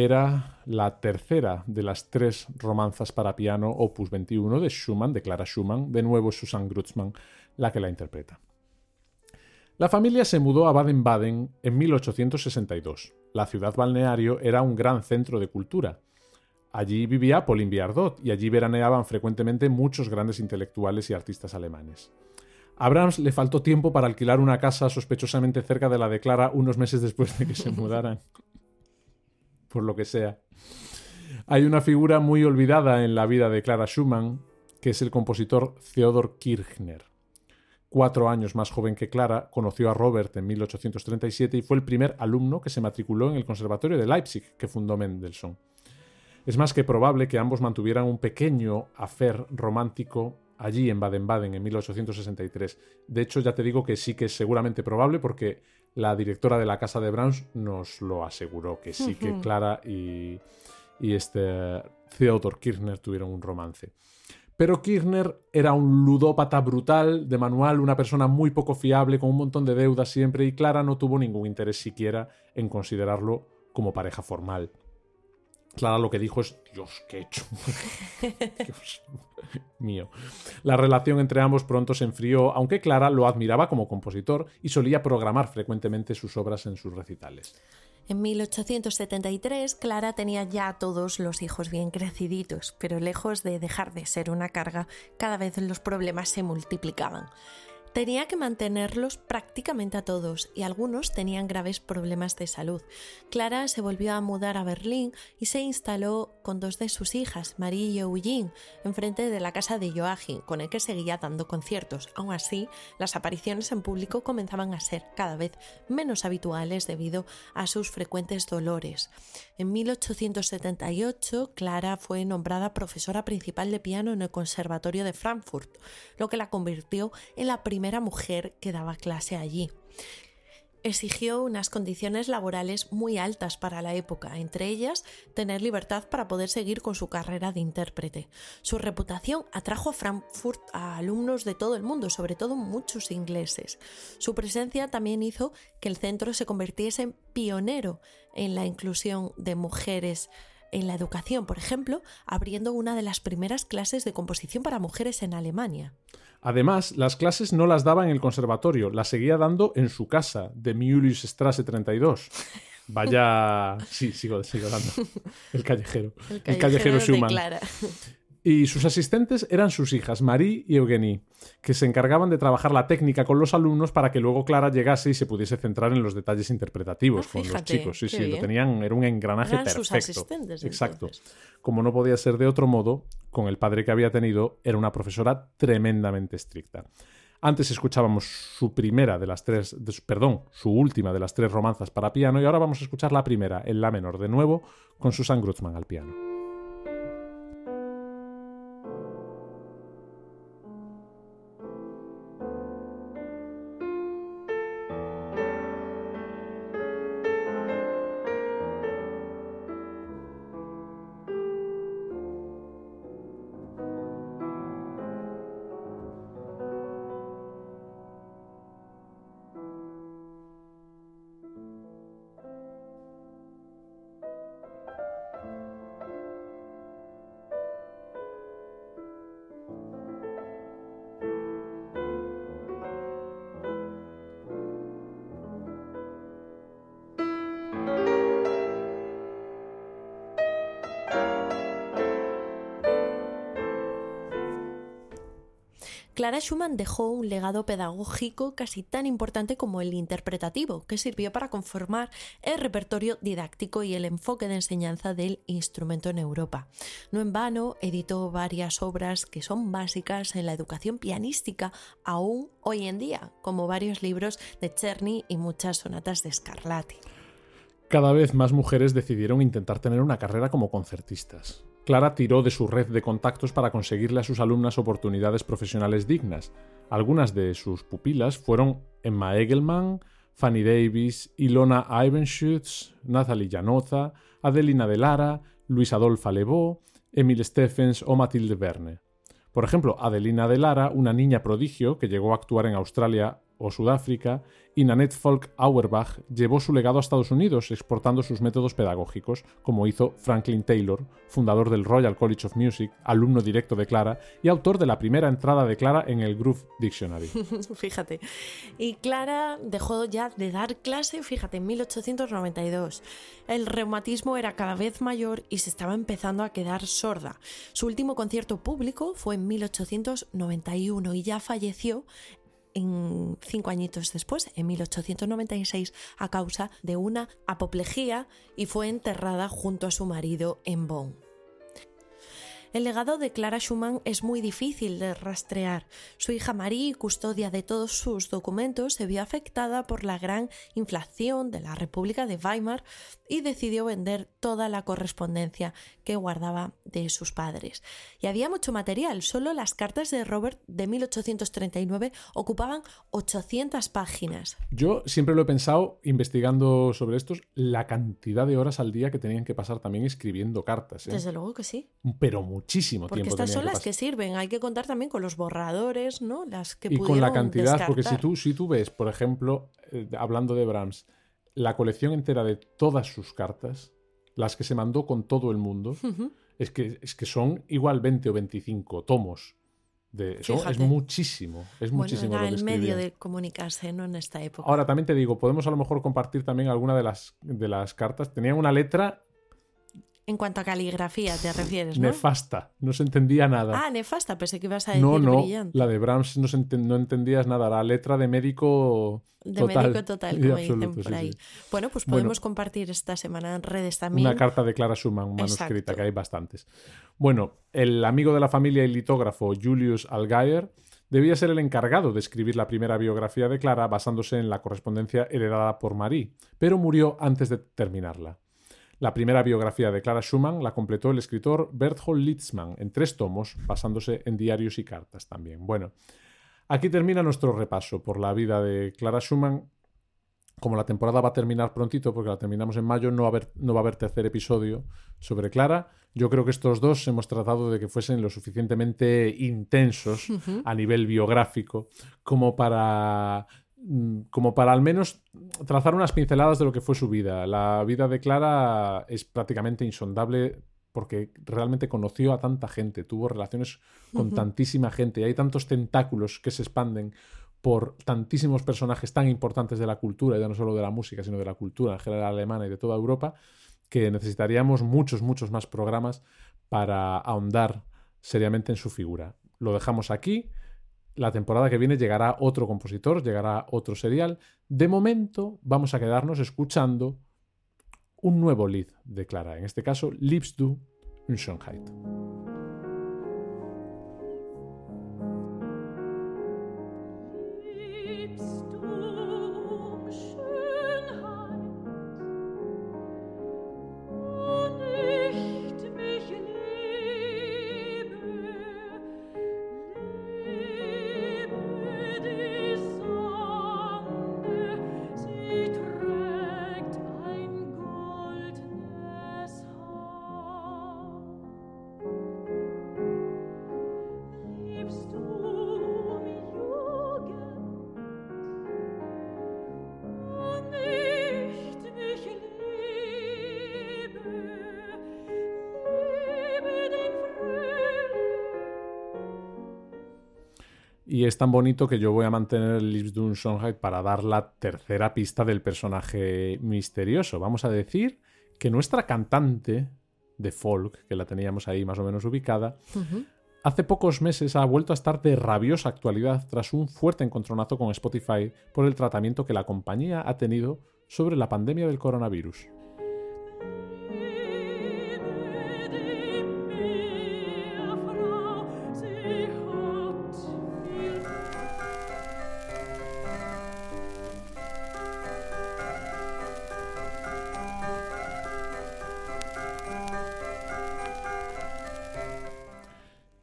Era la tercera de las tres romanzas para piano opus 21 de Schumann, de Clara Schumann, de nuevo Susan Grutzmann, la que la interpreta. La familia se mudó a Baden-Baden en 1862. La ciudad balneario era un gran centro de cultura. Allí vivía Pauline Biardot y allí veraneaban frecuentemente muchos grandes intelectuales y artistas alemanes. A Brahms le faltó tiempo para alquilar una casa sospechosamente cerca de la de Clara unos meses después de que se [LAUGHS] mudaran por lo que sea. Hay una figura muy olvidada en la vida de Clara Schumann, que es el compositor Theodor Kirchner. Cuatro años más joven que Clara, conoció a Robert en 1837 y fue el primer alumno que se matriculó en el Conservatorio de Leipzig que fundó Mendelssohn. Es más que probable que ambos mantuvieran un pequeño afer romántico allí en Baden-Baden en 1863. De hecho, ya te digo que sí que es seguramente probable porque la directora de la casa de Browns nos lo aseguró, que sí que Clara y, y este Theodor Kirchner tuvieron un romance. Pero Kirchner era un ludópata brutal, de manual, una persona muy poco fiable, con un montón de deudas siempre, y Clara no tuvo ningún interés siquiera en considerarlo como pareja formal. Clara lo que dijo es, Dios, qué hecho. [LAUGHS] Dios mío. La relación entre ambos pronto se enfrió, aunque Clara lo admiraba como compositor y solía programar frecuentemente sus obras en sus recitales. En 1873, Clara tenía ya todos los hijos bien creciditos, pero lejos de dejar de ser una carga, cada vez los problemas se multiplicaban. Tenía que mantenerlos prácticamente a todos y algunos tenían graves problemas de salud. Clara se volvió a mudar a Berlín y se instaló con dos de sus hijas, Marie y Eugene, enfrente de la casa de Joachim, con el que seguía dando conciertos. Aún así, las apariciones en público comenzaban a ser cada vez menos habituales debido a sus frecuentes dolores. En 1878, Clara fue nombrada profesora principal de piano en el Conservatorio de Frankfurt, lo que la convirtió en la primera primera mujer que daba clase allí. Exigió unas condiciones laborales muy altas para la época, entre ellas tener libertad para poder seguir con su carrera de intérprete. Su reputación atrajo a Frankfurt a alumnos de todo el mundo, sobre todo muchos ingleses. Su presencia también hizo que el centro se convirtiese en pionero en la inclusión de mujeres en la educación, por ejemplo, abriendo una de las primeras clases de composición para mujeres en Alemania. Además, las clases no las daba en el conservatorio, las seguía dando en su casa, de Strasse 32. [LAUGHS] Vaya. Sí, sigo, sigo dando. El callejero. El callejero, Schumann. Y sus asistentes eran sus hijas, Marie y Eugenie, que se encargaban de trabajar la técnica con los alumnos para que luego Clara llegase y se pudiese centrar en los detalles interpretativos ah, con los chicos. Sí, sí, lo tenían, era un engranaje perfecto. Sus asistentes, Exacto. Como no podía ser de otro modo, con el padre que había tenido, era una profesora tremendamente estricta. Antes escuchábamos su primera de las tres, perdón, su última de las tres romanzas para piano y ahora vamos a escuchar la primera, en la menor, de nuevo, con Susan Grutzman al piano. Clara Schumann dejó un legado pedagógico casi tan importante como el interpretativo, que sirvió para conformar el repertorio didáctico y el enfoque de enseñanza del instrumento en Europa. No en vano, editó varias obras que son básicas en la educación pianística aún hoy en día, como varios libros de Czerny y muchas sonatas de Scarlatti. Cada vez más mujeres decidieron intentar tener una carrera como concertistas. Clara tiró de su red de contactos para conseguirle a sus alumnas oportunidades profesionales dignas. Algunas de sus pupilas fueron Emma Egelman, Fanny Davis, Ilona Ivenschutz, Nathalie Janoza, Adelina de Lara, Luis Adolfa Levaux, Emil Stephens o Matilde Verne. Por ejemplo, Adelina de Lara, una niña prodigio que llegó a actuar en Australia o Sudáfrica, y Nanette Folk Auerbach llevó su legado a Estados Unidos exportando sus métodos pedagógicos, como hizo Franklin Taylor, fundador del Royal College of Music, alumno directo de Clara y autor de la primera entrada de Clara en el Groove Dictionary. [LAUGHS] fíjate. Y Clara dejó ya de dar clase, fíjate, en 1892. El reumatismo era cada vez mayor y se estaba empezando a quedar sorda. Su último concierto público fue en 1891 y ya falleció en cinco añitos después, en 1896, a causa de una apoplejía y fue enterrada junto a su marido en Bonn. El legado de Clara Schumann es muy difícil de rastrear. Su hija Marie, custodia de todos sus documentos, se vio afectada por la gran inflación de la República de Weimar y decidió vender toda la correspondencia que guardaba de sus padres. Y había mucho material, solo las cartas de Robert de 1839 ocupaban 800 páginas. Yo siempre lo he pensado, investigando sobre estos, la cantidad de horas al día que tenían que pasar también escribiendo cartas. ¿eh? Desde luego que sí. Pero muchísimo Porque tiempo. estas son las que sirven. Hay que contar también con los borradores, ¿no? Las que y con la cantidad, porque si tú, si tú ves, por ejemplo, eh, hablando de Brahms, la colección entera de todas sus cartas, las que se mandó con todo el mundo, es, que, es que son igual 20 o 25 tomos. De, son- es muchísimo, es Bueno, muchísimo era lo que el medio de comunicarse, ¿no? En esta época. Ahora también te digo, podemos a lo mejor compartir también alguna de las, de las cartas. Tenían una letra En cuanto a caligrafía te refieres, ¿no? nefasta, no se entendía nada. Ah, nefasta, pensé que ibas a decir no, no, brillante. la de Brahms no, se no entendías nada, la letra de médico De total médico total, [LAUGHS] como absoluto, dicen por ahí. sí. Bueno, pues Bueno. podemos compartir esta semana en redes también. Una carta de Clara Schumann manuscrita, Exacto. que hay bastantes. Bueno, el amigo de la familia y litógrafo Julius Algaer debía ser el encargado de escribir la primera biografía de Clara basándose en la correspondencia heredada por Marie, pero murió antes de terminarla. La primera biografía de Clara Schumann la completó el escritor Berthold Litzmann en tres tomos, basándose en diarios y cartas también. Bueno, aquí termina nuestro repaso por la vida de Clara Schumann como la temporada va a terminar prontito, porque la terminamos en mayo, no va, a haber, no va a haber tercer episodio sobre Clara. Yo creo que estos dos hemos tratado de que fuesen lo suficientemente intensos a nivel biográfico como para como para al menos trazar unas pinceladas de lo que fue su vida. La vida de Clara es prácticamente insondable porque realmente conoció a tanta gente, tuvo relaciones con tantísima gente y hay tantos tentáculos que se expanden por tantísimos personajes tan importantes de la cultura, ya no solo de la música, sino de la cultura en general alemana y de toda Europa, que necesitaríamos muchos, muchos más programas para ahondar seriamente en su figura. Lo dejamos aquí. La temporada que viene llegará otro compositor, llegará otro serial. De momento vamos a quedarnos escuchando un nuevo lead de Clara, en este caso Liebst du Schönheit. Es tan bonito que yo voy a mantener el Liebst du in Schönheit para dar la tercera pista del personaje misterioso. Vamos a decir que nuestra cantante de folk, que la teníamos ahí más o menos ubicada, hace pocos meses ha vuelto a estar de rabiosa actualidad tras un fuerte encontronazo con Spotify por el tratamiento que la compañía ha tenido sobre la pandemia del coronavirus.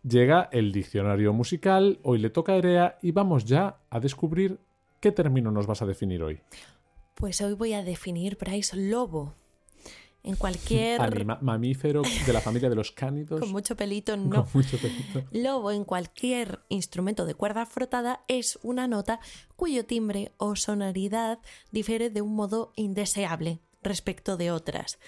Llega el diccionario musical, hoy le toca a Erea y vamos ya a descubrir qué término nos vas a definir hoy. Pues hoy voy a definir, Bryce, lobo. En cualquier... Anima- mamífero de la familia de los cánidos. [LAUGHS] Con mucho pelito, con no. mucho pelito. Lobo en cualquier instrumento de cuerda frotada es una nota cuyo timbre o sonoridad difiere de un modo indeseable respecto de otras.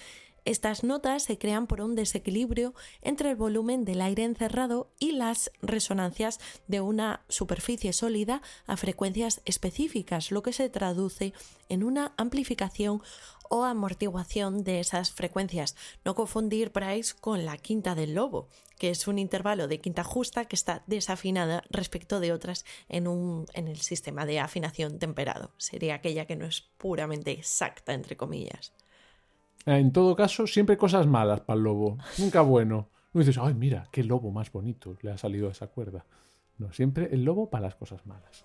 Estas notas se crean por un desequilibrio entre el volumen del aire encerrado y las resonancias de una superficie sólida a frecuencias específicas, lo que se traduce en una amplificación o amortiguación de esas frecuencias. No confundir Price con la quinta del lobo, que es un intervalo de quinta justa que está desafinada respecto de otras en, un, en el sistema de afinación temperado. Sería aquella que no es puramente exacta, entre comillas. En todo caso, siempre cosas malas para el lobo. Nunca bueno. No dices, ay, mira, qué lobo más bonito le ha salido a esa cuerda. No, siempre el lobo para las cosas malas.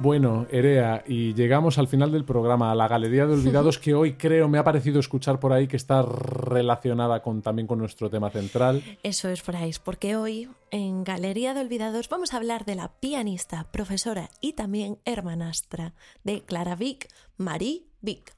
Bueno, Erea, y llegamos al final del programa, a la Galería de Olvidados, [LAUGHS] que hoy creo me ha parecido escuchar por ahí que está relacionada con, también con nuestro tema central. Eso es, Bryce, porque hoy en Galería de Olvidados vamos a hablar de la pianista, profesora y también hermanastra de Clara Vick, Marie Vick.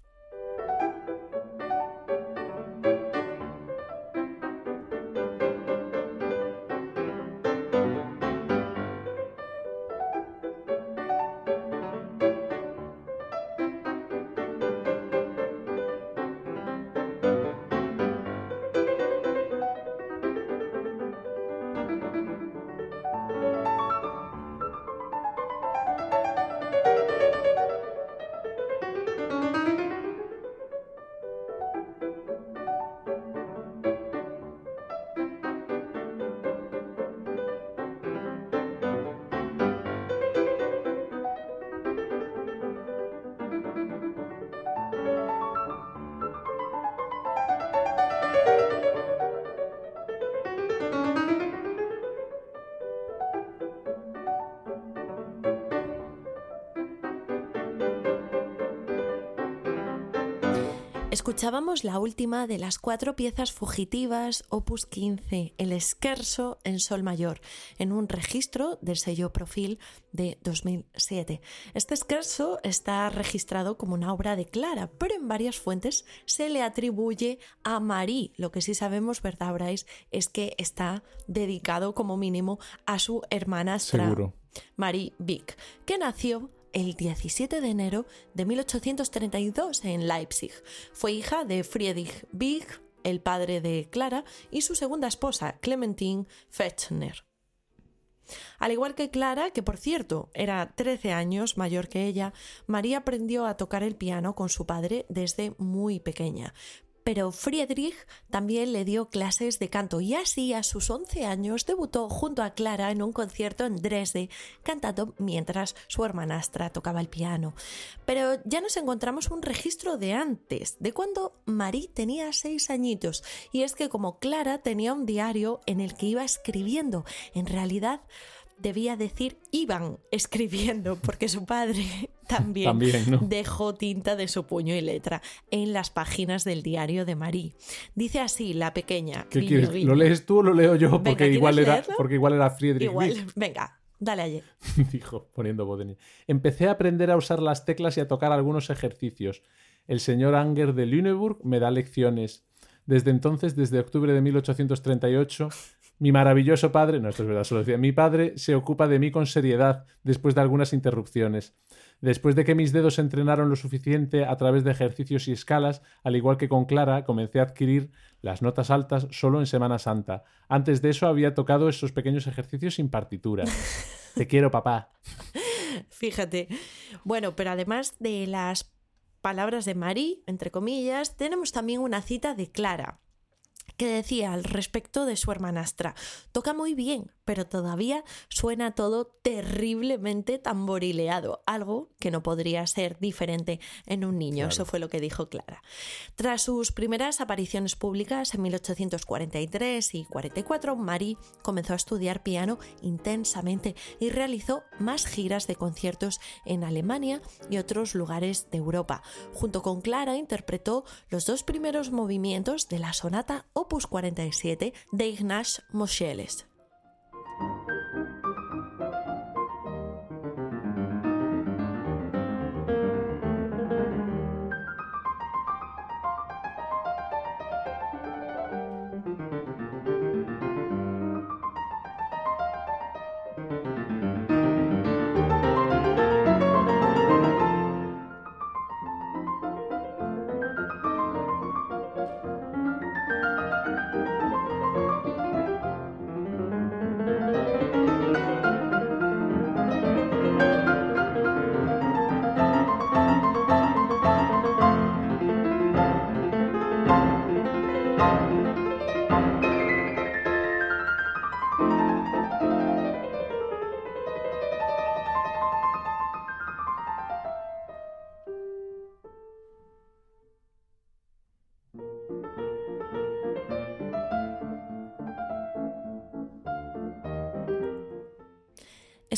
Escuchábamos la última de las cuatro piezas fugitivas, opus 15, el Esquerzo en Sol Mayor, en un registro del sello Profil de 2007. Este Esquerzo está registrado como una obra de Clara, pero en varias fuentes se le atribuye a Marie. Lo que sí sabemos, ¿verdad, Bryce? Es que está dedicado como mínimo a su hermanastra Seguro. Marie Vick, que nació el 17 de enero de 1832 en Leipzig. Fue hija de Friedrich Wieck, el padre de Clara, y su segunda esposa, Clementine Fechner. Al igual que Clara, que por cierto era 13 años mayor que ella, María aprendió a tocar el piano con su padre desde muy pequeña. Pero Friedrich también le dio clases de canto y así a sus 11 años debutó junto a Clara en un concierto en Dresde, cantando mientras su hermanastra tocaba el piano. Pero ya nos encontramos un registro de antes, de cuando Marie tenía 6 añitos, y es que como Clara tenía un diario en el que iba escribiendo, en realidad debía decir iban escribiendo, porque su padre también, También, ¿no? dejó tinta de su puño y letra en las páginas del diario de Marie. Dice así la pequeña. ¿Qué guiño, quieres? guiño. ¿Lo lees tú o lo leo yo? Porque, ¿quieres igual, era, leerlo? porque igual era Friedrich Igual, [LAUGHS] venga, dale allí. [LAUGHS] dijo, poniendo niño. Empecé a aprender a usar las teclas y a tocar algunos ejercicios. El señor Anger de Lüneburg me da lecciones. Desde entonces, desde octubre de 1838, mi maravilloso padre, no, esto es verdad, solo decía, mi padre se ocupa de mí con seriedad después de algunas interrupciones. Después de que mis dedos se entrenaron lo suficiente a través de ejercicios y escalas, al igual que con Clara, comencé a adquirir las notas altas solo en Semana Santa. Antes de eso había tocado esos pequeños ejercicios sin partitura. [LAUGHS] Te quiero, papá. Fíjate. Bueno, pero además de las palabras de Marie, entre comillas, tenemos también una cita de Clara que decía al respecto de su hermanastra, toca muy bien, pero todavía suena todo terriblemente tamborileado, algo que no podría ser diferente en un niño, Claro. eso fue lo que dijo Clara. Tras sus primeras apariciones públicas en 1843 y 44, Marie comenzó a estudiar piano intensamente y realizó más giras de conciertos en Alemania y otros lugares de Europa. Junto con Clara interpretó los dos primeros movimientos de la sonata Opus 47 de Ignaz Moscheles. Thank you.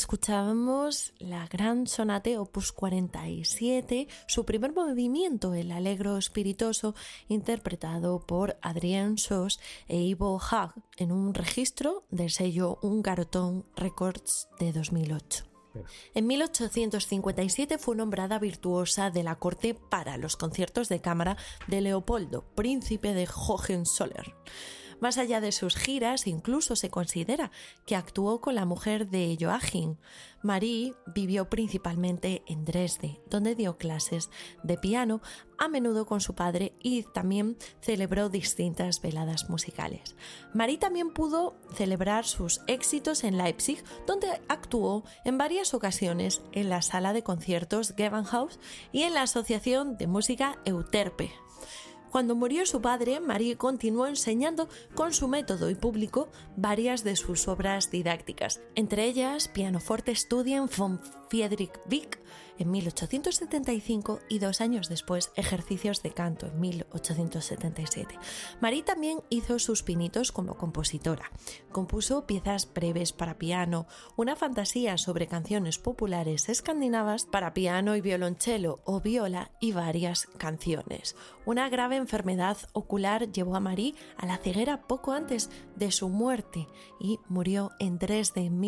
Escuchábamos la Gran Sonate Opus 47, su primer movimiento, el Allegro Espiritoso, interpretado por Adrien Sos e Ivo Hag en un registro del sello Ungaroton Records de 2008. En 1857 fue nombrada virtuosa de la corte para los conciertos de cámara de Leopoldo, príncipe de Hohenzollern. Más allá de sus giras, incluso se considera que actuó con la mujer de Joachim. Marie vivió principalmente en Dresde, donde dio clases de piano, a menudo con su padre, y también celebró distintas veladas musicales. Marie también pudo celebrar sus éxitos en Leipzig, donde actuó en varias ocasiones en la sala de conciertos Gewandhaus y en la Asociación de Música Euterpe. Cuando murió su padre, Marie continuó enseñando con su método y público varias de sus obras didácticas, entre ellas Pianoforte Studien von Friedrich Wieck en 1875 y dos años después Ejercicios de canto en 1877. Marie también hizo sus pinitos como compositora. Compuso piezas breves para piano, una fantasía sobre canciones populares escandinavas para piano y violonchelo o viola y varias canciones. Una grave enfermedad ocular llevó a Marie a la ceguera poco antes de su muerte y murió en Dresde en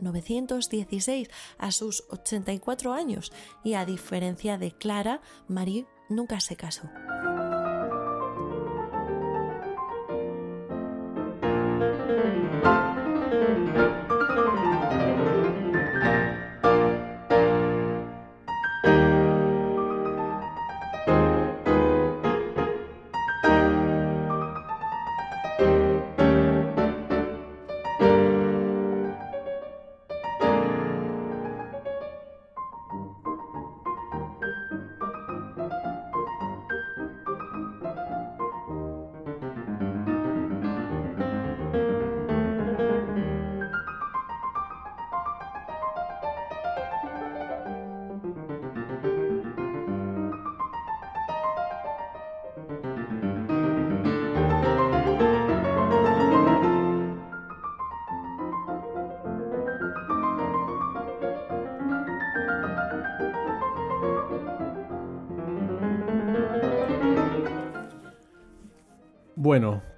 1916 a sus 84 años y a diferencia de Clara, Marie nunca se casó.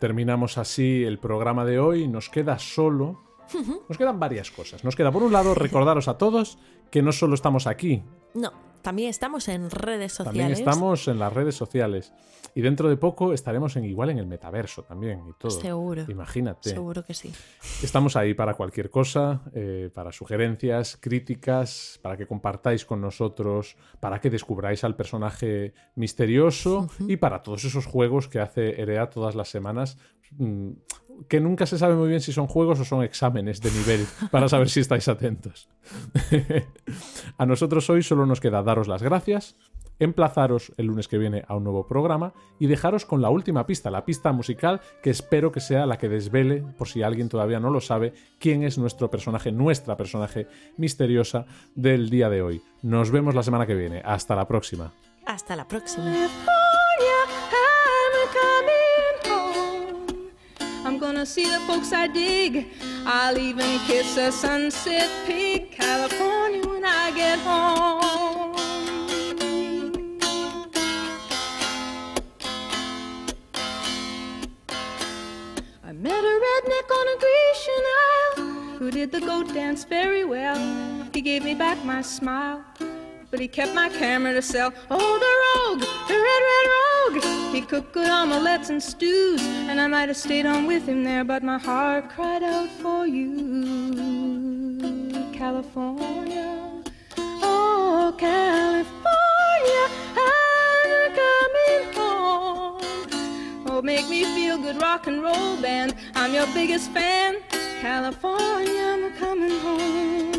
Terminamos así el programa de hoy. Nos queda solo. Nos quedan varias cosas. Nos queda, por un lado, recordaros a todos que no solo estamos aquí, No, también estamos en redes sociales. también estamos en las redes sociales. Y dentro de poco estaremos en igual en el metaverso también y todo. Seguro. Imagínate. Seguro que sí. Estamos ahí para cualquier cosa, eh, para sugerencias, críticas, para que compartáis con nosotros, para que descubráis al personaje misterioso y para todos esos juegos que hace Erea todas las semanas, mm, que nunca se sabe muy bien si son juegos o son exámenes de nivel, para saber si estáis atentos. [LAUGHS] a nosotros hoy solo nos queda daros las gracias, emplazaros el lunes que viene a un nuevo programa y dejaros con la última pista, la pista musical que espero que sea la que desvele, por si alguien todavía no lo sabe, quién es nuestro personaje, nuestra personaje misteriosa del día de hoy. Nos vemos la semana que viene. Hasta la próxima. Hasta la próxima. See the folks I dig. I'll even kiss a sunset peak, California, when I get home. I met a redneck on a Grecian Isle who did the goat dance very well. He gave me back my smile, but he kept my camera to sell. Oh, the rogue, the red, red rogue. He cooked good omelettes and stews, and I might have stayed on with him there, but my heart cried out for you, California. Oh, California, I'm coming home. Oh, make me feel good rock and roll band. I'm your biggest fan. California, I'm coming home.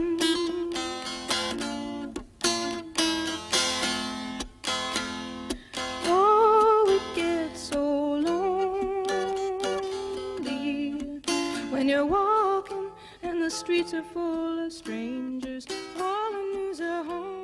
and you're walking, and the streets are full of strangers. All I knew's a home.